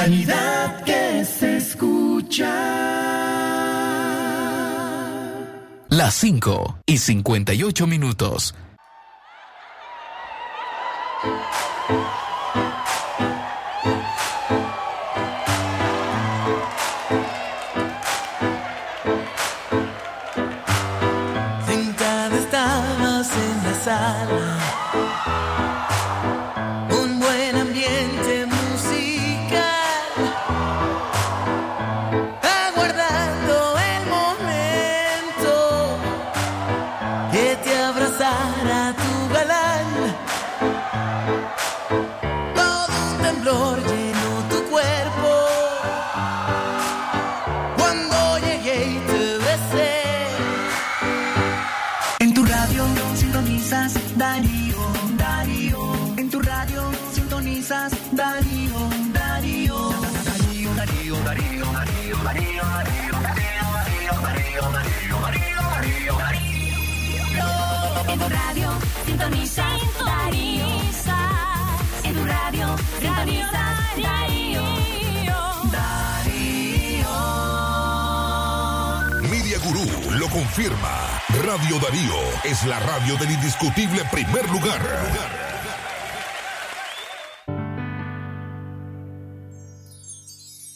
Calidad que se escucha. Las 5 y 58 minutos. Radio sintoniza Darío. En tu radio sintoniza Darío. Media Gurú lo confirma. Radio Darío es la radio del indiscutible primer lugar.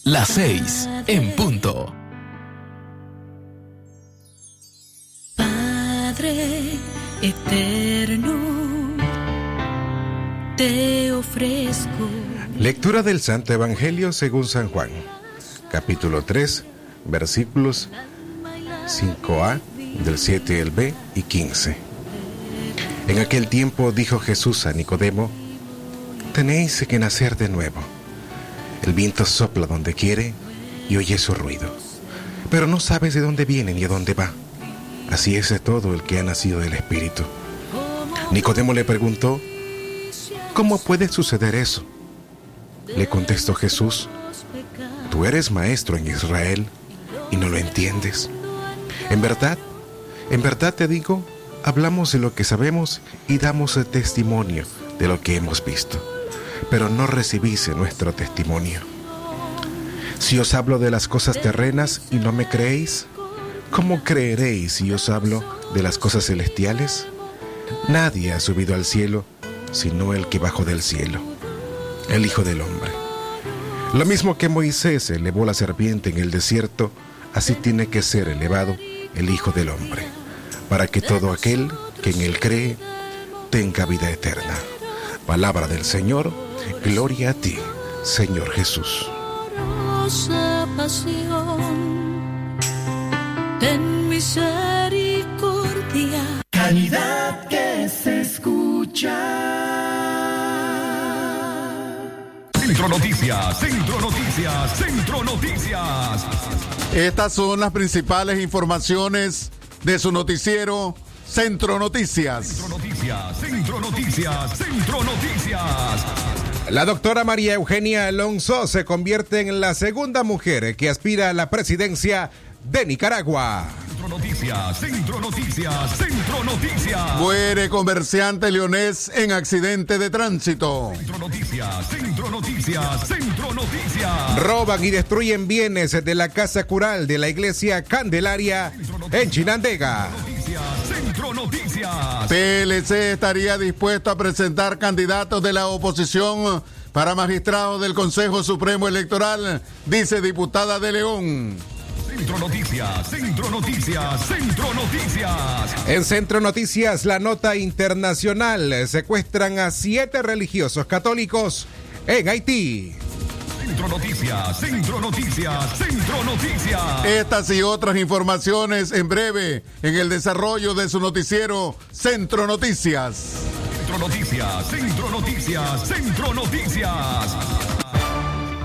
Las 6 en punto. Eterno, te ofrezco Lectura del Santo Evangelio según San Juan, capítulo 3, versículos 5a, del 7 al B y 15. En aquel tiempo dijo Jesús a Nicodemo, tenéis que nacer de nuevo. El viento sopla donde quiere y oye su ruido, pero no sabes de dónde viene ni a dónde va. Así es todo el que ha nacido del Espíritu. Nicodemo le preguntó, ¿cómo puede suceder eso? Le contestó Jesús, tú eres maestro en Israel y no lo entiendes. En verdad, en verdad te digo, hablamos de lo que sabemos y damos el testimonio de lo que hemos visto, pero no recibís nuestro testimonio. Si os hablo de las cosas terrenas y no me creéis, ¿cómo creeréis si os hablo de las cosas celestiales? Nadie ha subido al cielo sino el que bajó del cielo, el Hijo del Hombre. Lo mismo que Moisés elevó la serpiente en el desierto, así tiene que ser elevado el Hijo del Hombre, para que todo aquel que en él cree tenga vida eterna. Palabra del Señor, gloria a ti, Señor Jesús. Ten misericordia. Calidad que se escucha. Centro Noticias, Centro Noticias, Centro Noticias. Estas son las principales informaciones de su noticiero Centro Noticias. Centro Noticias, Centro Noticias, Centro Noticias. La doctora María Eugenia Alonso se convierte en la segunda mujer que aspira a la presidencia de Nicaragua. Centro Noticias, Centro Noticias, Centro Noticias. Muere comerciante leonés en accidente de tránsito. Centro Noticias, Centro Noticias, Centro Noticias. Roban y destruyen bienes de la casa cural de la iglesia Candelaria en Chinandega. Noticias, Centro Noticias. PLC estaría dispuesto a presentar candidatos de la oposición para magistrados del Consejo Supremo Electoral, dice diputada de León. Centro Noticias, Centro Noticias, Centro Noticias. En Centro Noticias, la nota internacional. Secuestran a siete religiosos católicos en Haití. Centro Noticias, Centro Noticias, Centro Noticias. Estas y otras informaciones en breve en el desarrollo de su noticiero Centro Noticias. Centro Noticias, Centro Noticias, Centro Noticias.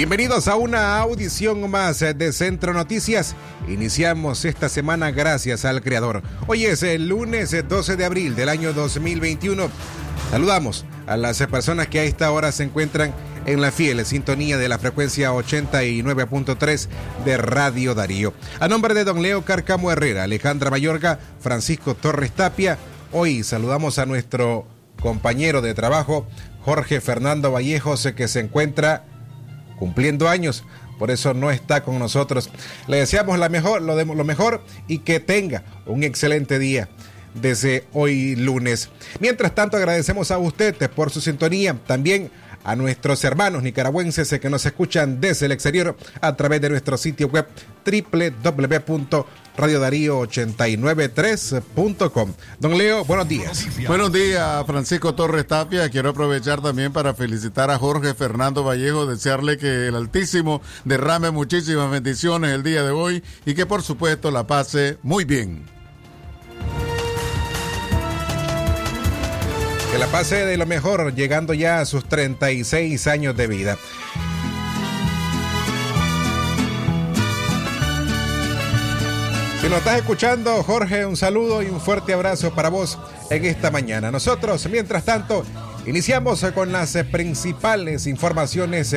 Bienvenidos a una audición más de Centro Noticias. Iniciamos esta semana gracias al Creador. Hoy es el lunes 12 de abril del año 2021. Saludamos a las personas que a esta hora se encuentran en la fiel sintonía de la frecuencia 89.3 de Radio Darío. A nombre de don Leo Carcamo Herrera, Alejandra Mayorga, Francisco Torres Tapia, hoy saludamos a nuestro compañero de trabajo, Jorge Fernando Vallejos, que se encuentra cumpliendo años, por eso no está con nosotros. Le deseamos la mejor, lo, de, lo mejor y que tenga un excelente día desde hoy lunes. Mientras tanto, agradecemos a usted por su sintonía, también a nuestros hermanos nicaragüenses que nos escuchan desde el exterior a través de nuestro sitio web www.radiodarío893.com. Don Leo, buenos días. Buenos días, Francisco Torres Tapia. Quiero aprovechar también para felicitar a Jorge Fernando Vallejo, desearle que el Altísimo derrame muchísimas bendiciones el día de hoy y que por supuesto la pase muy bien. Que la pase de lo mejor, llegando ya a sus 36 años de vida. Nos estás escuchando, Jorge, un saludo y un fuerte abrazo para vos en esta mañana. Nosotros, mientras tanto, iniciamos con las principales informaciones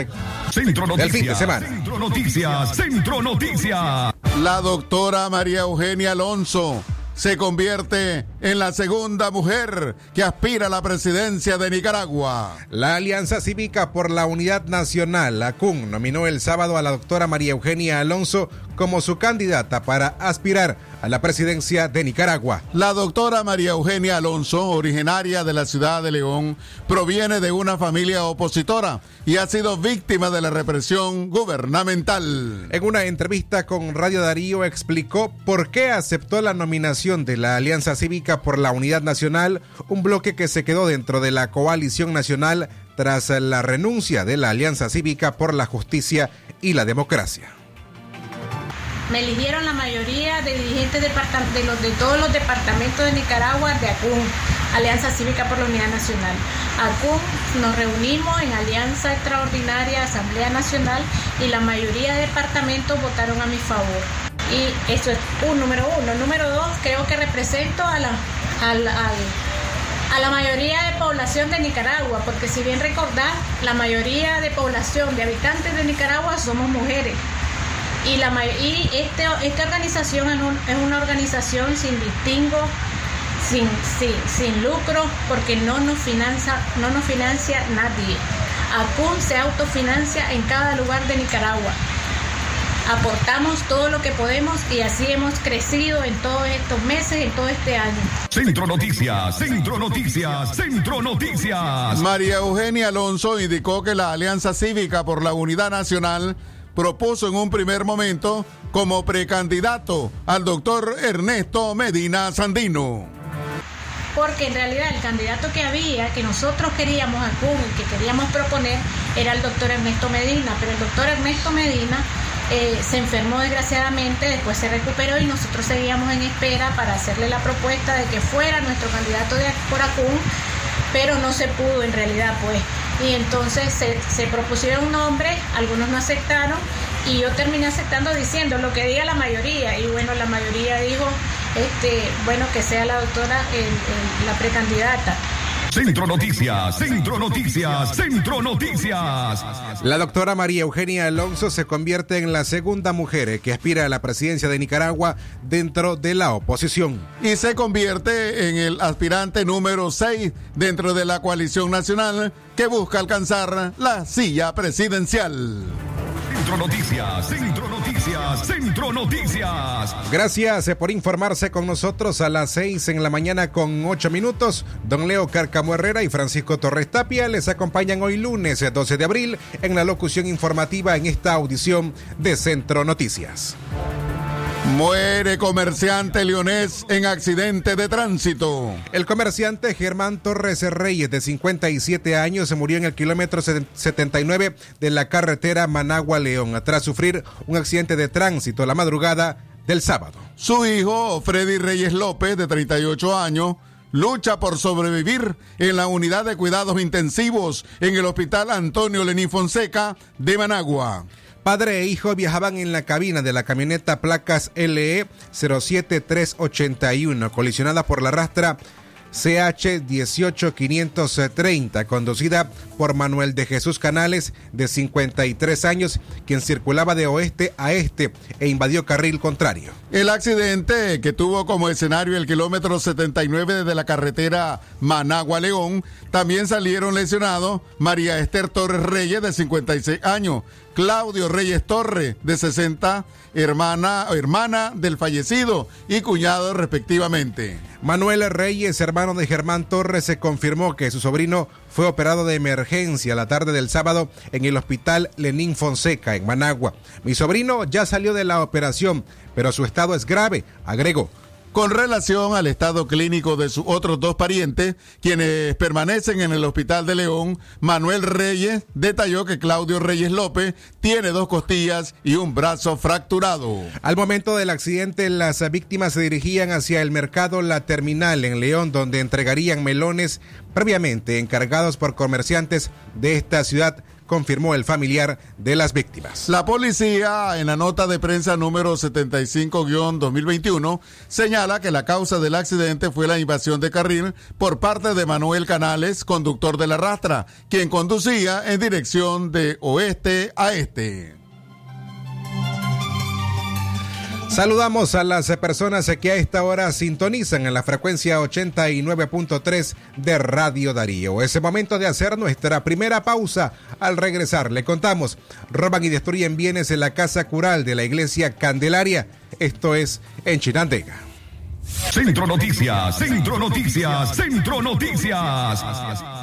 Centro del fin de semana. Centro Noticias. Centro Noticias. La doctora María Eugenia Alonso se convierte en la segunda mujer que aspira a la presidencia de Nicaragua. La Alianza Cívica por la Unidad Nacional, la CUN, nominó el sábado a la doctora María Eugenia Alonso como su candidata para aspirar a la presidencia de Nicaragua. La doctora María Eugenia Alonso, originaria de la ciudad de León, proviene de una familia opositora y ha sido víctima de la represión gubernamental. En una entrevista con Radio Darío explicó por qué aceptó la nominación de la Alianza Cívica por la Unidad Nacional, un bloque que se quedó dentro de la coalición nacional tras la renuncia de la Alianza Cívica por la Justicia y la Democracia. Me eligieron la mayoría de dirigentes de, los, de todos los departamentos de Nicaragua de ACUN, Alianza Cívica por la Unidad Nacional. ACUN nos reunimos en Alianza Extraordinaria Asamblea Nacional y la mayoría de departamentos votaron a mi favor. Y eso es un número uno. Número dos, creo que represento a la, a la mayoría de población de Nicaragua, porque si bien recordar, la mayoría de población de habitantes de Nicaragua somos mujeres. Y, la, y este, esta organización es, un- es una organización sin distingo, sin, sin, sin lucro, porque no nos, financia, no nos financia nadie. ACUN se autofinancia en cada lugar de Nicaragua. Aportamos todo lo que podemos y así hemos crecido en todos estos meses, en todo este año. Centro Noticias. Centro Noticias. Centro Noticias. María Eugenia Alonso indicó que la Alianza Cívica por la Unidad Nacional propuso en un primer momento como precandidato al doctor Ernesto Medina Sandino. porque en realidad el candidato que había, que nosotros queríamos que queríamos proponer, era el doctor Ernesto Medina, pero el doctor Ernesto Medina eh, se enfermó desgraciadamente, después se recuperó y nosotros seguíamos en espera para hacerle la propuesta de que fuera nuestro candidato de por ACUN, pero no se pudo en realidad, pues. Y entonces se, se propusieron nombres, algunos no aceptaron y yo terminé aceptando diciendo lo que diga la mayoría y bueno, la mayoría dijo, este, bueno, que sea la doctora el- la precandidata. Centro Noticias. Centro Noticias. Centro Noticias. La doctora María Eugenia Alonso se convierte en la segunda mujer que aspira a la presidencia de Nicaragua dentro de la oposición. y se convierte en el aspirante número 6 dentro de la coalición nacional que busca alcanzar la silla presidencial. Centro Noticias. Centro Noticias. Centro Noticias. Gracias eh, por informarse con nosotros a las 6 en la mañana con 8 minutos. Don Leo Carcamo Herrera y Francisco Torres Tapia les acompañan hoy lunes eh, 12 de abril en la locución informativa en esta audición de Centro Noticias. Muere comerciante leonés en accidente de tránsito. El comerciante Germán Torres Reyes, de 57 años, se murió en el kilómetro 79 de la carretera Managua-León tras sufrir un accidente de tránsito la madrugada del sábado. Su hijo, Freddy Reyes López, de 38 años, lucha por sobrevivir en la unidad de cuidados intensivos en el Hospital Antonio Lenín Fonseca de Managua. Padre e hijo viajaban en la cabina de la camioneta placas LE 07381, colisionada por la rastra CH 18530, conducida por Manuel de Jesús Canales, de 53 años, quien circulaba de oeste a este e invadió carril contrario. El accidente que tuvo como escenario el kilómetro 79 de la carretera Managua-León, también salieron lesionados María Esther Torres Reyes, de 56 años, Claudio Reyes Torre, de 60, hermana, hermana del fallecido y cuñado respectivamente. Manuel Reyes, hermano de Germán Torres, se confirmó que su sobrino fue operado de emergencia la tarde del sábado en el hospital Lenín Fonseca, en Managua. Mi sobrino ya salió de la operación, pero su estado es grave, agregó. Con relación al estado clínico de sus otros dos parientes, quienes permanecen en el Hospital de León, Manuel Reyes detalló que Claudio Reyes López tiene dos costillas y un brazo fracturado. Al momento del accidente, las víctimas se dirigían hacia el mercado La Terminal en León, donde entregarían melones previamente encargados por comerciantes de esta ciudad confirmó el familiar de las víctimas. La policía, en la nota de prensa número 75-2021, señala que la causa del accidente fue la invasión de carril por parte de Manuel Canales, conductor de la rastra, quien conducía en dirección de oeste a este. Saludamos a las personas que a esta hora sintonizan en la frecuencia 89.3 de Radio Darío. Es el momento de hacer nuestra primera pausa. Al regresar le contamos, roban y destruyen bienes en la casa cural de la iglesia Candelaria. Esto es en Chinandega. Centro Noticias, Centro Noticias, Centro Noticias.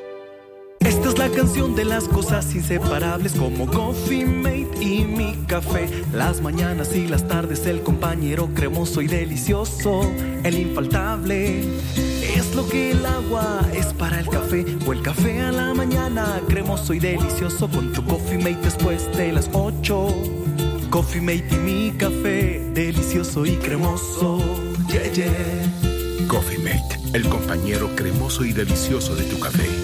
Esta es la canción de las cosas inseparables como Coffee Mate y mi café. Las mañanas y las tardes el compañero cremoso y delicioso, el infaltable. Es lo que el agua es para el café o el café a la mañana cremoso y delicioso con tu Coffee Mate después de las 8. Coffee Mate y mi café delicioso y cremoso. Yeah, yeah. Coffee Mate, el compañero cremoso y delicioso de tu café.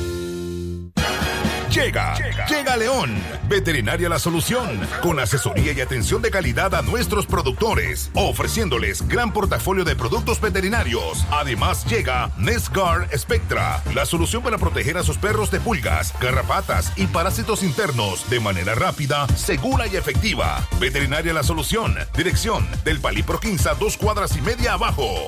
Llega, llega León, Veterinaria La Solución, con asesoría y atención de calidad a nuestros productores, ofreciéndoles gran portafolio de productos veterinarios. Además llega Nescar Spectra, la solución para proteger a sus perros de pulgas, garrapatas y parásitos internos de manera rápida, segura y efectiva. Veterinaria La Solución, dirección del Palipro Quinza, dos cuadras y media abajo.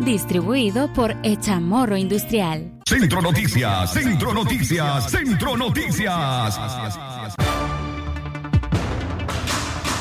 Distribuido por Echamorro Industrial. Centro Noticias, Centro Noticias, Centro Noticias.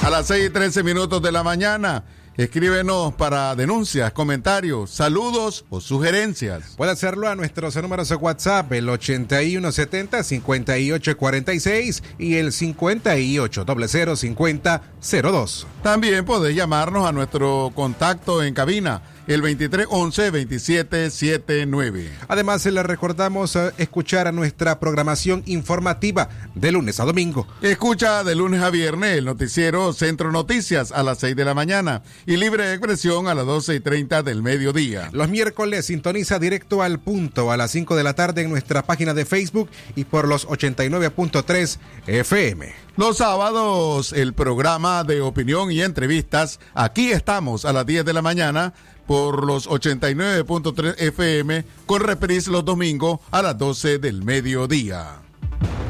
A las 6 y 13 minutos de la mañana. Escríbenos para denuncias, comentarios, saludos o sugerencias. Puede hacerlo a nuestros números de WhatsApp, el 8170-5846 y el 58005002. También podés llamarnos a nuestro contacto en cabina, el 2311-2779. Además, le recordamos eh, escuchar a nuestra programación informativa de lunes a domingo. Escucha de lunes a viernes el noticiero Centro Noticias a las 6 de la mañana y libre expresión a las 12 y 30 del mediodía. Los miércoles sintoniza directo al punto a las 5 de la tarde en nuestra página de Facebook y por los 89.3 FM. Los sábados, el programa de opinión y entrevistas. Aquí estamos a las 10 de la mañana por los 89.3 FM con reprise los domingos a las 12 del mediodía.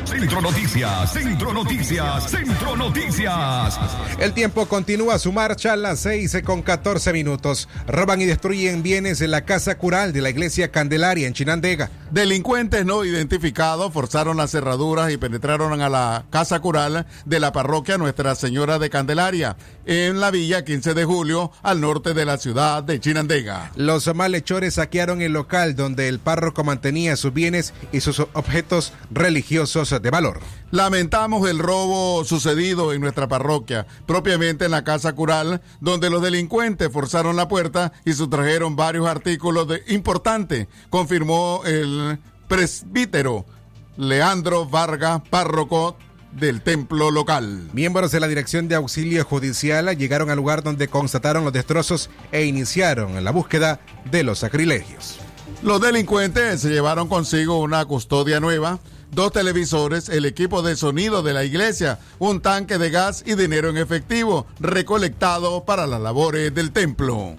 Centro Noticias, Centro Noticias, Centro Noticias. El tiempo continúa su marcha a las 6 con 14 minutos. Roban y destruyen bienes en la casa cural de la iglesia Candelaria en Chinandega. Delincuentes no identificados forzaron las cerraduras y penetraron a la casa cural de la parroquia Nuestra Señora de Candelaria en la villa 15 de julio al norte de la ciudad de Chinandega. Los malhechores saquearon el local donde el párroco mantenía sus bienes y sus objetos religiosos de valor. Lamentamos el robo sucedido en nuestra parroquia, propiamente en la casa cural, donde los delincuentes forzaron la puerta y sustrajeron varios artículos de importantes, confirmó el presbítero Leandro Vargas, párroco del templo local. Miembros de la Dirección de Auxilio Judicial llegaron al lugar donde constataron los destrozos e iniciaron la búsqueda de los sacrilegios. Los delincuentes se llevaron consigo una custodia nueva, dos televisores, el equipo de sonido de la iglesia, un tanque de gas y dinero en efectivo recolectado para las labores del templo.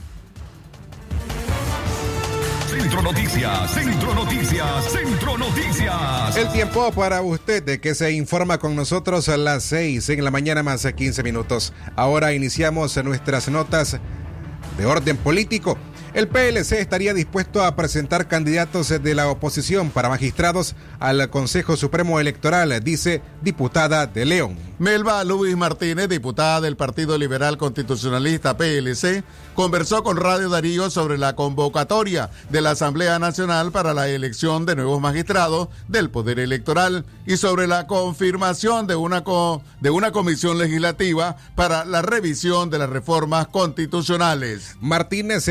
Centro Noticias, Centro Noticias, Centro Noticias. El tiempo para usted de que se informa con nosotros a las 6 en la mañana más 15 minutos. Ahora iniciamos nuestras notas de orden político. El PLC estaría dispuesto a presentar candidatos de la oposición para magistrados al Consejo Supremo Electoral, dice diputada de León. Melba Luis Martínez, diputada del Partido Liberal Constitucionalista PLC, conversó con Radio Darío sobre la convocatoria de la Asamblea Nacional para la elección de nuevos magistrados del Poder Electoral y sobre la confirmación de una, co de una comisión legislativa para la revisión de las reformas constitucionales. Martínez,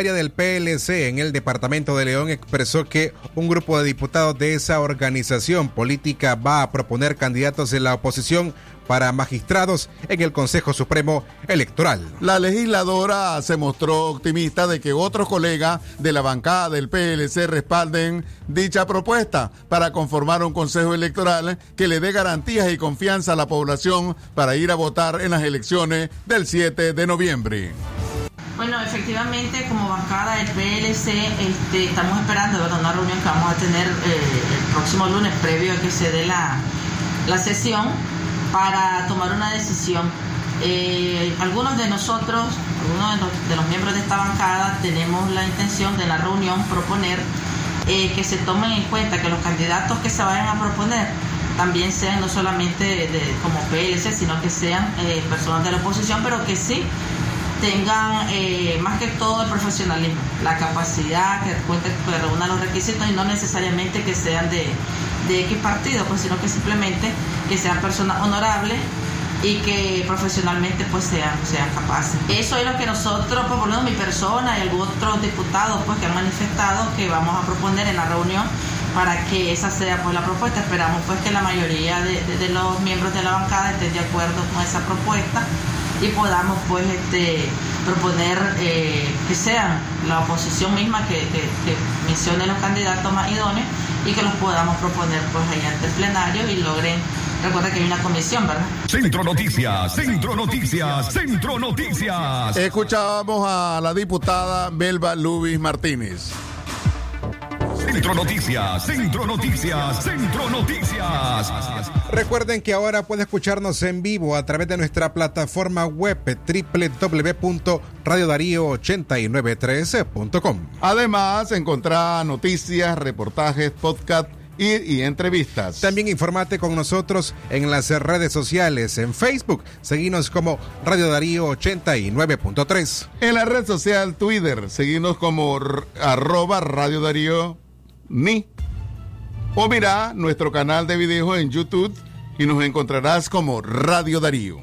parlamentaria del PLC en el Departamento de León, expresó que un grupo de diputados de esa organización política va a proponer candidatos de la oposición para magistrados en el Consejo Supremo Electoral. La legisladora se mostró optimista de que otros colegas de la bancada del PLC respalden dicha propuesta para conformar un Consejo Electoral que le dé garantías y confianza a la población para ir a votar en las elecciones del 7 de noviembre. Bueno, efectivamente, como bancada del PLC, este, estamos esperando una reunión que vamos a tener eh, el próximo lunes, previo a que se dé la, la sesión, para tomar una decisión. Eh, algunos de nosotros, algunos de los, de los, miembros de esta bancada, tenemos la intención de la reunión proponer eh, que se tomen en cuenta que los candidatos que se vayan a proponer también sean no solamente de, de, como PLC, sino que sean eh, personas de la oposición, pero que sí tengan eh, más que todo el profesionalismo, la capacidad, que cuenten, que reúnan los requisitos y no necesariamente que sean de, de X partido, pues, sino que simplemente que sean personas honorables y que profesionalmente pues sean, sean capaces. Eso es lo que nosotros, pues, por lo menos mi persona y algunos otros diputados pues que han manifestado que vamos a proponer en la reunión para que esa sea pues la propuesta. Esperamos pues que la mayoría de, de, de los miembros de la bancada estén de acuerdo con esa propuesta y podamos pues este proponer eh, que sean la oposición misma que, que, que, mencione los candidatos más idóneos y que los podamos proponer pues ahí ante el plenario y logren recuerda que hay una comisión verdad Centro Noticias Centro Noticias Centro Noticias. Escuchábamos a la diputada Belva Luis Martínez Centro Noticias, Centro Noticias, Centro Noticias. Recuerden que ahora puede escucharnos en vivo a través de nuestra plataforma web www.radiodarío8913.com. Además, encontrará noticias, reportajes, podcast y, y, entrevistas. También informate con nosotros en las redes sociales, en Facebook, seguimos como Radio Darío 89.3. En la red social Twitter, seguimos como arroba Radio Darío ni. O mira nuestro canal de video en YouTube y nos encontrarás como Radio Darío.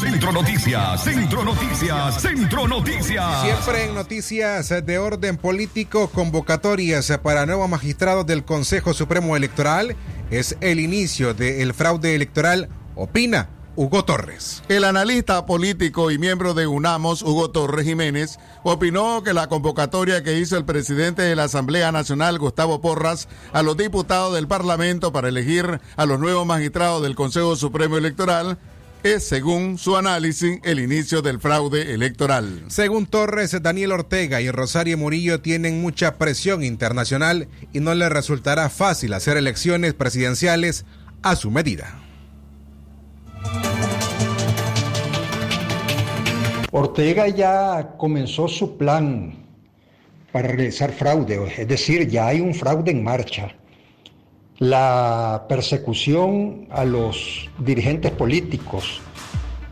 Centro Noticias, Centro Noticias, Centro Noticias. Siempre en noticias de orden político, convocatorias para nuevos magistrados del Consejo Supremo Electoral es el inicio del fraude electoral, opina Hugo Torres. El analista político y miembro de UNAMOS, Hugo Torres Jiménez, opinó que la convocatoria que hizo el presidente de la Asamblea Nacional, Gustavo Porras, a los diputados del Parlamento para elegir a los nuevos magistrados del Consejo Supremo Electoral es, según su análisis, el inicio del fraude electoral. Según Torres, Daniel Ortega y Rosario Murillo tienen mucha presión internacional y no les resultará fácil hacer elecciones presidenciales a su medida. Ortega ya comenzó su plan para realizar fraude, es decir, ya hay un fraude en marcha. La persecución a los dirigentes políticos,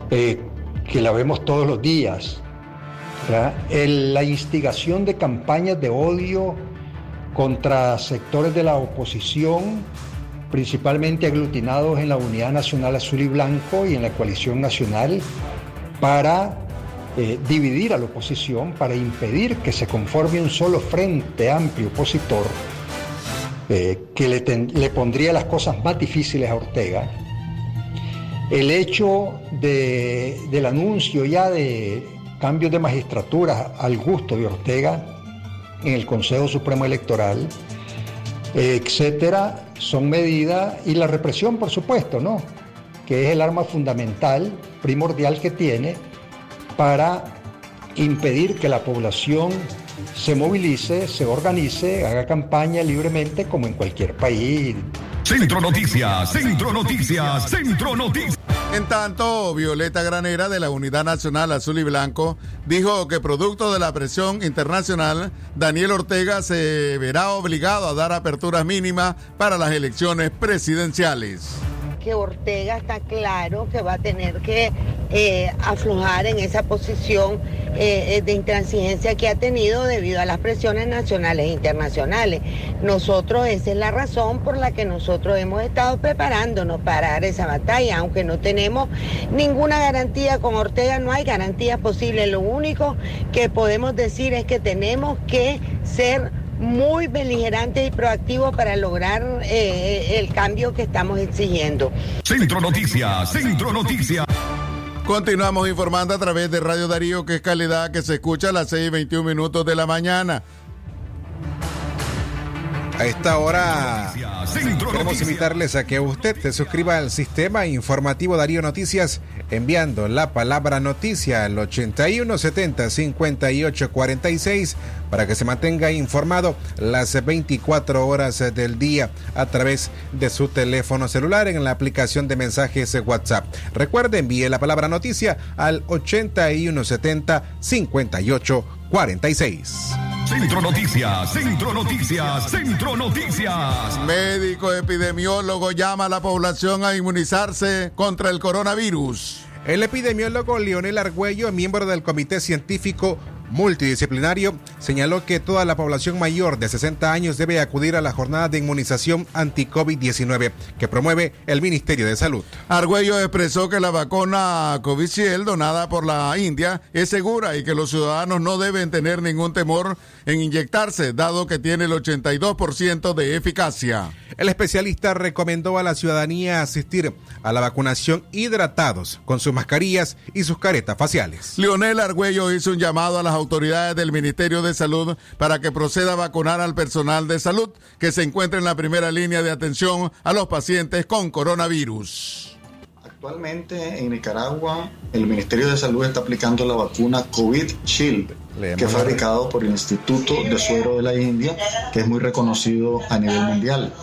eh, que la vemos todos los días, la instigación de campañas de odio contra sectores de la oposición, principalmente aglutinados en la Unidad Nacional Azul y Blanco y en la Coalición Nacional, para eh, dividir a la oposición, para impedir que se conforme un solo frente amplio opositor eh, que le, pondría las cosas más difíciles a Ortega. El hecho del anuncio ya de cambios de magistratura al gusto de Ortega en el Consejo Supremo Electoral, etcétera, son medidas, y la represión, por supuesto, ¿no? que es el arma fundamental, primordial que tiene para impedir que la población se movilice, se organice, haga campaña libremente como en cualquier país. Centro Noticias, Centro Noticias, Centro Noticias. En tanto, Violeta Granera de la Unidad Nacional Azul y Blanco dijo que producto de la presión internacional, Daniel Ortega se verá obligado a dar aperturas mínimas para las elecciones presidenciales que Ortega está claro que va a tener que eh, aflojar en esa posición eh, eh, de intransigencia que ha tenido debido a las presiones nacionales e internacionales. Nosotros, esa es la razón por la que nosotros hemos estado preparándonos para dar esa batalla, aunque no tenemos ninguna garantía con Ortega, no hay garantías posibles. Lo único que podemos decir es que tenemos que ser muy beligerante y proactivo para lograr eh, el cambio que estamos exigiendo. Centro Noticias, Centro Noticias. Continuamos informando a través de Radio Darío, que es calidad que se escucha a las 6 y 21 minutos de la mañana. A esta hora queremos invitarles a que usted se suscriba al sistema informativo Darío Noticias enviando la palabra noticia al 8170 5846 para que se mantenga informado las 24 horas del día a través de su teléfono celular en la aplicación de mensajes WhatsApp. Recuerde, envíe la palabra noticia al 8170 5846. Centro Noticias, Centro Noticias, Centro Noticias. Médico epidemiólogo llama a la población a inmunizarse contra el coronavirus. El epidemiólogo Leonel Argüello, miembro del Comité Científico multidisciplinario señaló que toda la población mayor de 60 años debe acudir a la jornada de inmunización anti-COVID-19 que promueve el Ministerio de Salud. Argüello expresó que la vacuna Covishield donada por la India es segura y que los ciudadanos no deben tener ningún temor en inyectarse, dado que tiene el 82% de eficacia. El especialista recomendó a la ciudadanía asistir a la vacunación hidratados con sus mascarillas y sus caretas faciales. Leonel Argüello hizo un llamado a las autoridades del Ministerio de Salud para que proceda a vacunar al personal de salud que se encuentra en la primera línea de atención a los pacientes con coronavirus. Actualmente en Nicaragua el Ministerio de Salud está aplicando la vacuna COVID Shield, que es fabricado por el Instituto de Suero de la India, que es muy reconocido a nivel mundial.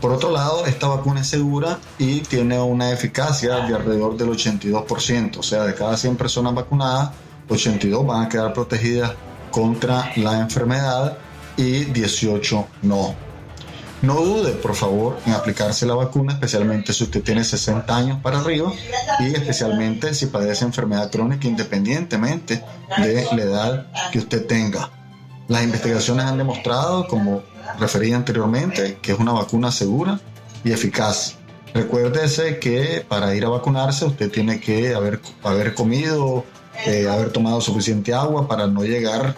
Por otro lado, esta vacuna es segura y tiene una eficacia de alrededor del 82%, o sea, de cada 100 personas vacunadas, 82 van a quedar protegidas contra la enfermedad y 18 no. No dude, por favor, en aplicarse la vacuna, especialmente si usted tiene 60 años para arriba y especialmente si padece enfermedad crónica independientemente de la edad que usted tenga. Las investigaciones han demostrado, como referí anteriormente, que es una vacuna segura y eficaz. Recuérdese que para ir a vacunarse usted tiene que haber, haber comido, eh, haber tomado suficiente agua para no llegar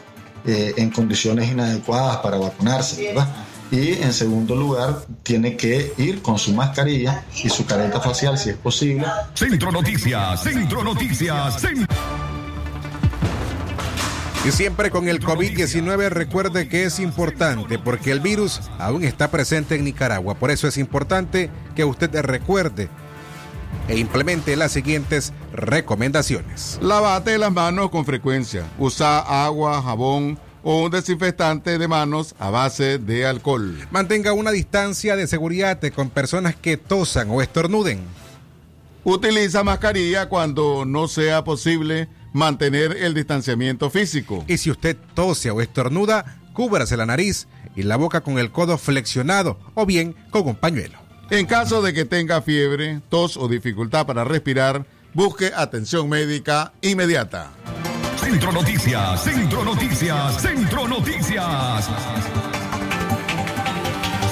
eh, en condiciones inadecuadas para vacunarse, ¿verdad? Y en segundo lugar, tiene que ir con su mascarilla y su careta facial si es posible. Centro Noticias, Centro Noticias, Centro... Y siempre con el COVID-19 recuerde que es importante porque el virus aún está presente en Nicaragua. Por eso es importante que usted recuerde e implemente las siguientes recomendaciones. Lavate las manos con frecuencia. Usa agua, jabón o un desinfectante de manos a base de alcohol. Mantenga una distancia de seguridad con personas que tosan o estornuden. Utiliza mascarilla cuando no sea posible mantener el distanciamiento físico. Y si usted tose o estornuda, cúbrase la nariz y la boca con el codo flexionado o bien con un pañuelo. En caso de que tenga fiebre, tos o dificultad para respirar, busque atención médica inmediata. Centro Noticias, Centro Noticias, Centro Noticias.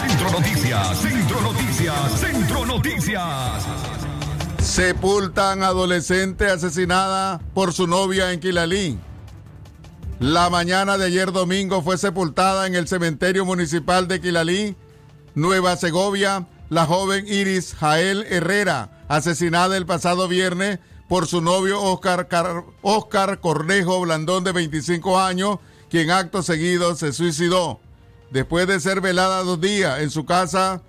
Centro Noticias, Centro Noticias, Centro Noticias. Sepultan adolescente asesinada por su novia en Quilalí. La mañana de ayer domingo fue sepultada en el cementerio municipal de Quilalí, Nueva Segovia, la joven Iris Jael Herrera, asesinada el pasado viernes por su novio Oscar, Oscar Cornejo Blandón de 25 años, quien acto seguido se suicidó. Después de ser velada dos días en su casa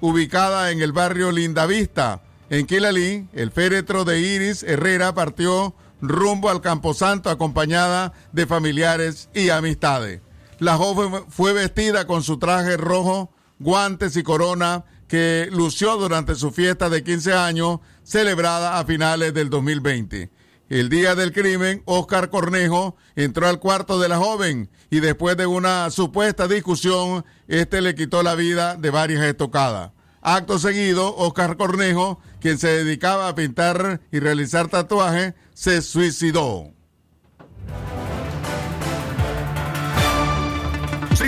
ubicada en el barrio Lindavista, en Quilalí, el féretro de Iris Herrera partió rumbo al Camposanto acompañada de familiares y amistades. La joven fue vestida con su traje rojo, guantes y corona que lució durante su fiesta de 15 años celebrada a finales del 2020. El día del crimen, Oscar Cornejo entró al cuarto de la joven y después de una supuesta discusión, este le quitó la vida de varias estocadas. Acto seguido, Oscar Cornejo, quien se dedicaba a pintar y realizar tatuajes, se suicidó.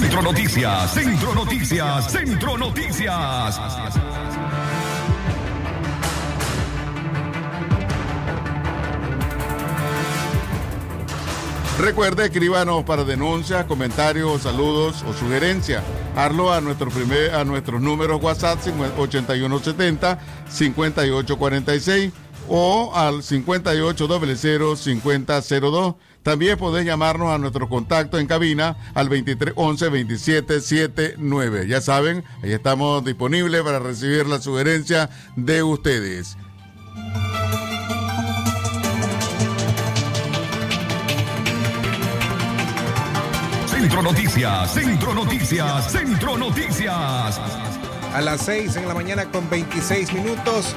Centro Noticias, Centro Noticias, Centro Noticias. Recuerde, escríbanos para denuncias, comentarios, saludos o sugerencias. Hazlo a, nuestro primer, a nuestros números WhatsApp 8170-5846 o al 5800-5002. También podés llamarnos a nuestro contacto en cabina al 2311-2779. Ya saben, ahí estamos disponibles para recibir la sugerencia de ustedes. Centro Noticias, Centro Noticias, Centro Noticias. A las 6 en la mañana con 26 minutos.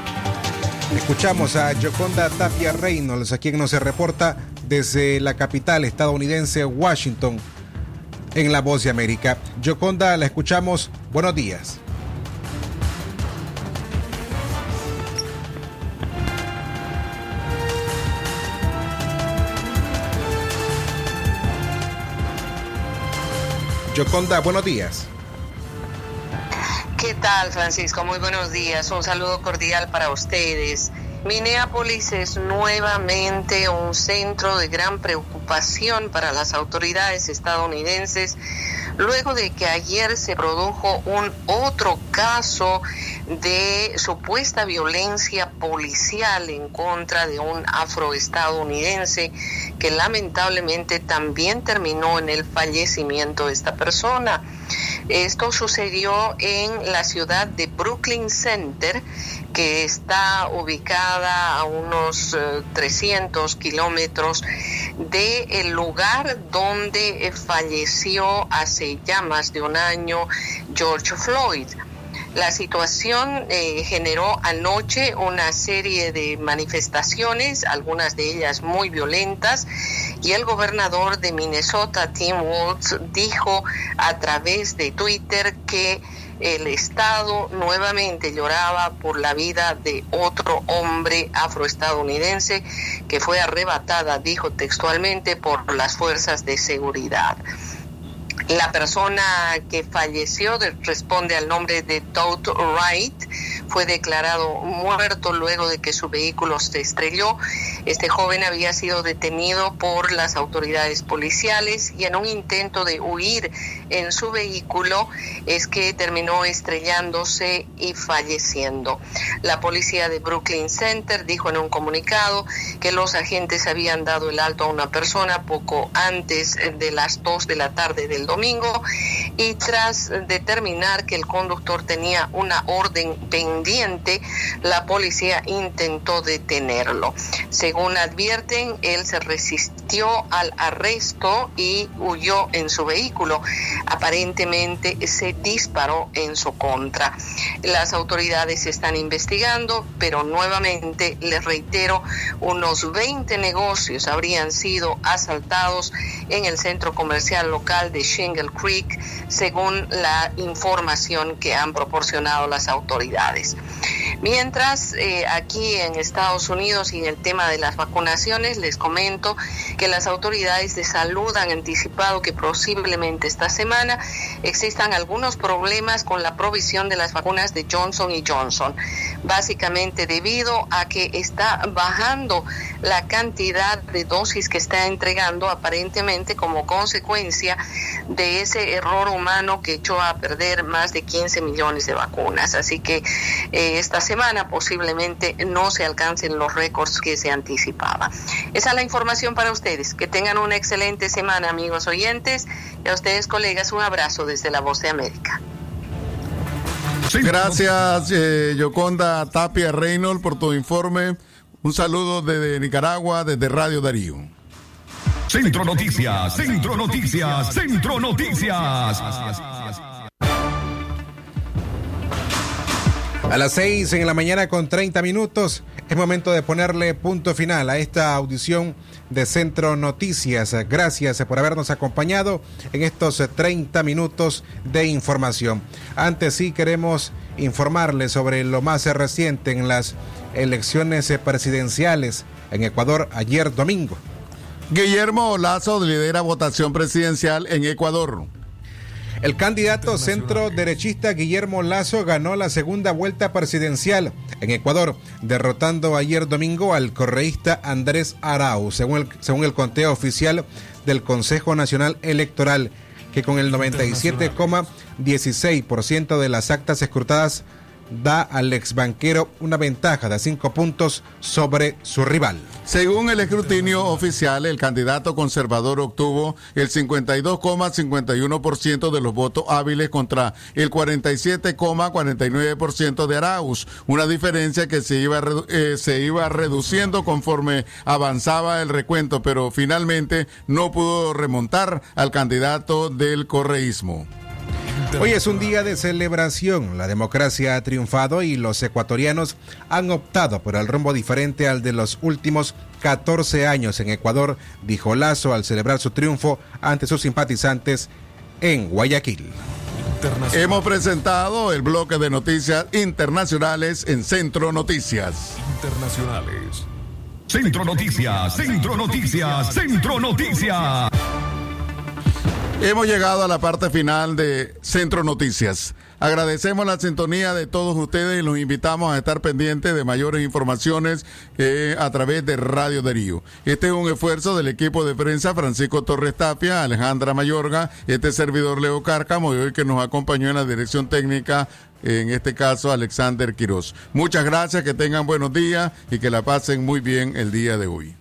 Escuchamos a Joconda Tapia Reynolds, a quien nos reporta desde la capital estadounidense, Washington, en La Voz de América. Joconda, la escuchamos. Buenos días. Yoconda, buenos días. ¿Qué tal, Francisco? Muy buenos días. Un saludo cordial para ustedes. Minneapolis es nuevamente un centro de gran preocupación para las autoridades estadounidenses luego de que ayer se produjo un otro caso de supuesta violencia policial en contra de un afroestadounidense que lamentablemente también terminó en el fallecimiento de esta persona. Esto sucedió en la ciudad de Brooklyn Center, que está ubicada a unos 300 eh, kilómetros del lugar donde falleció hace ya más de un año George Floyd. La situación eh, generó anoche una serie de manifestaciones, algunas de ellas muy violentas, y el gobernador de Minnesota, Tim Walz, dijo a través de Twitter que el Estado nuevamente lloraba por la vida de otro hombre afroestadounidense que fue arrebatada, dijo textualmente, por las fuerzas de seguridad. La persona que falleció responde al nombre de Todd Wright. Fue declarado muerto luego de que su vehículo se estrelló. Este joven había sido detenido por las autoridades policiales y en un intento de huir en su vehículo es que terminó estrellándose y falleciendo. La policía de Brooklyn Center dijo en un comunicado que los agentes habían dado el alto a una persona poco antes de las 2 de la tarde del domingo y tras determinar que el conductor tenía una orden pendiente, la policía intentó detenerlo. Según advierten, él se resistió al arresto y huyó en su vehículo. Aparentemente se disparó en su contra. Las autoridades están investigando, pero nuevamente les reitero, unos 20 negocios habrían sido asaltados en el centro comercial local de Shingle Creek, según la información que han proporcionado las autoridades. Mientras, eh, aquí en Estados Unidos y en el tema de las vacunaciones, les comento que las autoridades de salud han anticipado que posiblemente esta semana existan algunos problemas con la provisión de las vacunas de Johnson y Johnson, básicamente debido a que está bajando la cantidad de dosis que está entregando aparentemente como consecuencia de ese error humano que echó a perder más de 15 millones de vacunas. Así que eh, esta semana posiblemente no se alcancen los récords que se anticipaba. Esa es la información para ustedes. Que tengan una excelente semana, amigos oyentes. Y a ustedes, colegas, un abrazo desde la Voz de América. Gracias, eh, Yoconda Tapia Reynolds, por tu informe. Un saludo desde Nicaragua, desde Radio Darío. Centro Noticias, Centro Noticias, Centro Noticias. A las 6 en la mañana con 30 minutos es momento de ponerle punto final a esta audición de Centro Noticias. Gracias por habernos acompañado en estos 30 minutos de información. Antes sí queremos informarles sobre lo más reciente en las elecciones presidenciales en Ecuador ayer domingo. Guillermo Lazo lidera votación presidencial en Ecuador. El candidato centro derechista Guillermo Lazo ganó la segunda vuelta presidencial en Ecuador, derrotando ayer domingo al correísta Andrés Arau, según el, según el conteo oficial del Consejo Nacional Electoral, que con el 97,16% de las actas escrutadas da al exbanquero una ventaja de cinco puntos sobre su rival. Según el escrutinio oficial, el candidato conservador obtuvo el 52,51% de los votos hábiles contra el 47,49% de Arauz, una diferencia que se iba, eh, se iba reduciendo conforme avanzaba el recuento, pero finalmente no pudo remontar al candidato del correísmo. Hoy es un día de celebración. La democracia ha triunfado y los ecuatorianos han optado por el rumbo diferente al de los últimos 14 años en Ecuador, dijo Lazo al celebrar su triunfo ante sus simpatizantes en Guayaquil. Hemos presentado el bloque de noticias internacionales en Centro Noticias. Internacionales. Centro Noticias, Centro Noticias, Centro Noticias. Hemos llegado a la parte final de Centro Noticias. Agradecemos la sintonía de todos ustedes y los invitamos a estar pendientes de mayores informaciones eh, a través de Radio Darío. Este es un esfuerzo del equipo de prensa Francisco Torres Tapia, Alejandra Mayorga, este servidor Leo Cárcamo y hoy que nos acompañó en la dirección técnica en este caso Alexander Quiroz. Muchas gracias, que tengan buenos días y que la pasen muy bien el día de hoy.